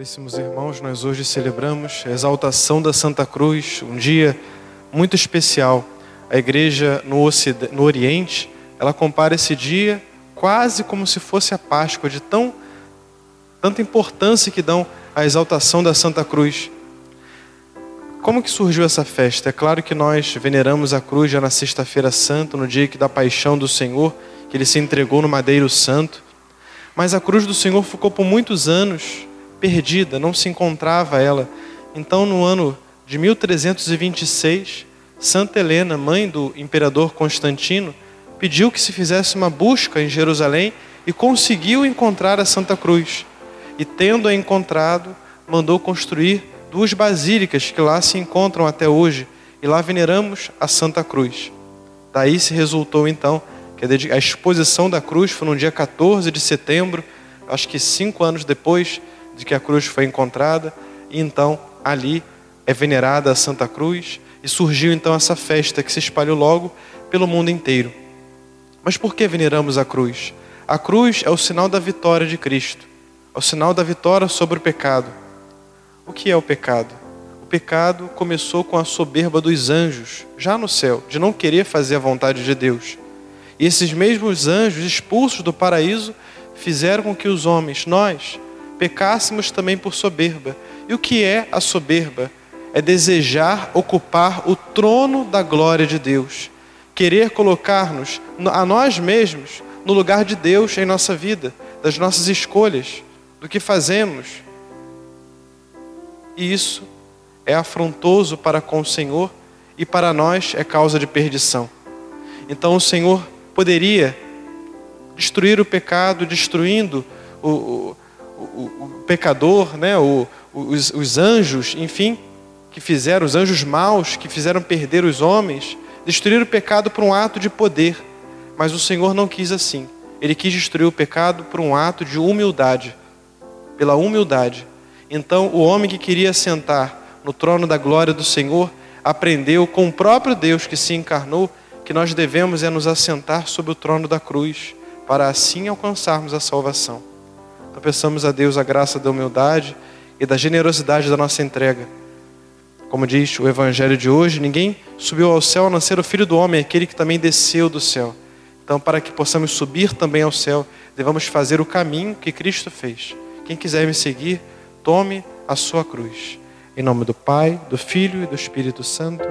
Caríssimos irmãos, nós hoje celebramos a exaltação da Santa Cruz, um dia muito especial. A igreja no, Ocidente, no Oriente, ela compara esse dia quase como se fosse a Páscoa, de tão tanta importância que dão à exaltação da Santa Cruz. Como que surgiu essa festa? É claro que nós veneramos a cruz já na Sexta-feira Santa, no dia que da paixão do Senhor, que ele se entregou no madeiro santo. Mas a cruz do Senhor ficou por muitos anos perdida, não se encontrava ela. Então, no ano de 1326, Santa Helena, mãe do imperador Constantino, pediu que se fizesse uma busca em Jerusalém e conseguiu encontrar a Santa Cruz. E tendo-a encontrado, mandou construir duas basílicas que lá se encontram até hoje, e lá veneramos a Santa Cruz. Daí se resultou então que a exposição da cruz foi no dia 14 de setembro, acho que cinco anos depois de que a cruz foi encontrada, e então ali é venerada a Santa Cruz e surgiu então essa festa que se espalhou logo pelo mundo inteiro. Mas por que veneramos a cruz? A cruz é o sinal da vitória de Cristo, é o sinal da vitória sobre o pecado. O que é o pecado? O pecado começou com a soberba dos anjos, já no céu, de não querer fazer a vontade de Deus. E esses mesmos anjos expulsos do paraíso fizeram com que os homens, nós, pecássemos também por soberba. E o que é a soberba? É desejar ocupar o trono da glória de Deus, querer colocar-nos a nós mesmos no lugar de Deus em nossa vida, das nossas escolhas, do que fazemos. E isso é afrontoso para com o Senhor e para nós é causa de perdição. Então o Senhor poderia destruir o pecado, destruindo o, o, o pecador, né, o, os, os anjos, enfim, que fizeram, os anjos maus que fizeram perder os homens, destruir o pecado por um ato de poder. Mas o Senhor não quis assim. Ele quis destruir o pecado por um ato de humildade, pela humildade. Então, o homem que queria sentar no trono da glória do Senhor aprendeu com o próprio Deus que se encarnou que nós devemos é nos assentar sobre o trono da cruz, para assim alcançarmos a salvação. Então peçamos a Deus a graça da humildade e da generosidade da nossa entrega. Como diz o Evangelho de hoje, ninguém subiu ao céu a não ser o Filho do Homem, aquele que também desceu do céu. Então, para que possamos subir também ao céu, devemos fazer o caminho que Cristo fez. Quem quiser me seguir, tome a sua cruz. Em nome do Pai, do Filho e do Espírito Santo.